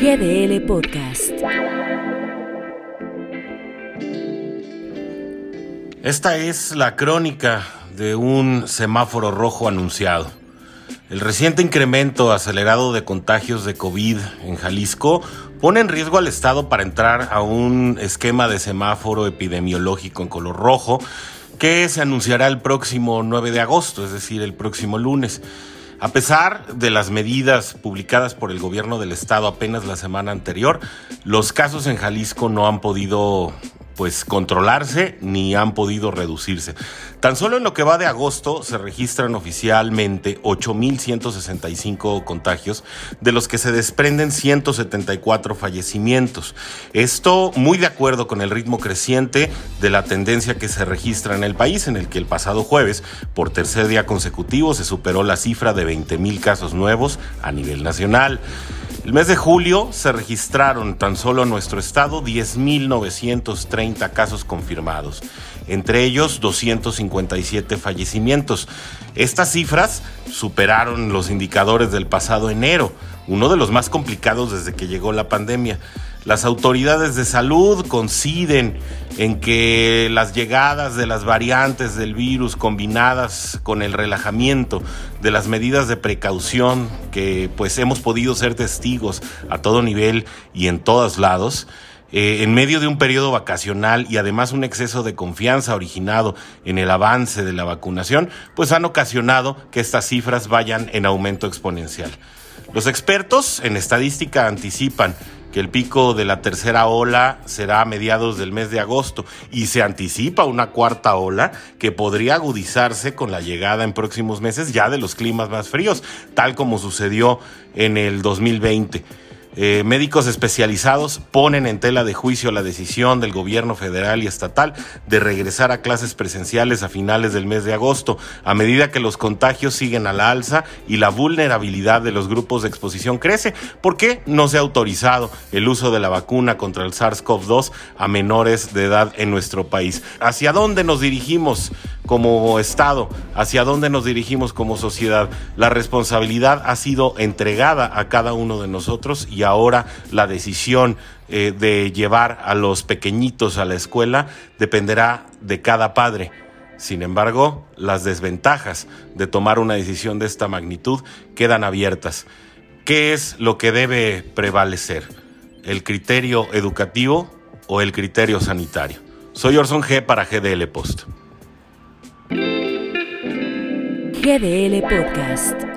GDL Podcast. Esta es la crónica de un semáforo rojo anunciado. El reciente incremento acelerado de contagios de COVID en Jalisco pone en riesgo al Estado para entrar a un esquema de semáforo epidemiológico en color rojo que se anunciará el próximo 9 de agosto, es decir, el próximo lunes. A pesar de las medidas publicadas por el gobierno del estado apenas la semana anterior, los casos en Jalisco no han podido pues controlarse ni han podido reducirse. Tan solo en lo que va de agosto se registran oficialmente 8.165 contagios, de los que se desprenden 174 fallecimientos. Esto muy de acuerdo con el ritmo creciente de la tendencia que se registra en el país, en el que el pasado jueves, por tercer día consecutivo, se superó la cifra de 20.000 casos nuevos a nivel nacional. El mes de julio se registraron tan solo en nuestro estado 10.930 casos confirmados, entre ellos 257 fallecimientos. Estas cifras superaron los indicadores del pasado enero, uno de los más complicados desde que llegó la pandemia. Las autoridades de salud coinciden en que las llegadas de las variantes del virus combinadas con el relajamiento de las medidas de precaución que pues hemos podido ser testigos a todo nivel y en todos lados, eh, en medio de un periodo vacacional y además un exceso de confianza originado en el avance de la vacunación, pues han ocasionado que estas cifras vayan en aumento exponencial. Los expertos en estadística anticipan que el pico de la tercera ola será a mediados del mes de agosto y se anticipa una cuarta ola que podría agudizarse con la llegada en próximos meses ya de los climas más fríos, tal como sucedió en el 2020. Eh, médicos especializados ponen en tela de juicio la decisión del gobierno federal y estatal de regresar a clases presenciales a finales del mes de agosto, a medida que los contagios siguen a la alza y la vulnerabilidad de los grupos de exposición crece. ¿Por qué no se ha autorizado el uso de la vacuna contra el SARS-CoV-2 a menores de edad en nuestro país? ¿Hacia dónde nos dirigimos como Estado? ¿Hacia dónde nos dirigimos como sociedad? La responsabilidad ha sido entregada a cada uno de nosotros y ahora la decisión eh, de llevar a los pequeñitos a la escuela dependerá de cada padre. Sin embargo, las desventajas de tomar una decisión de esta magnitud quedan abiertas. ¿Qué es lo que debe prevalecer? ¿El criterio educativo o el criterio sanitario? Soy Orson G para GDL Post. GDL Podcast.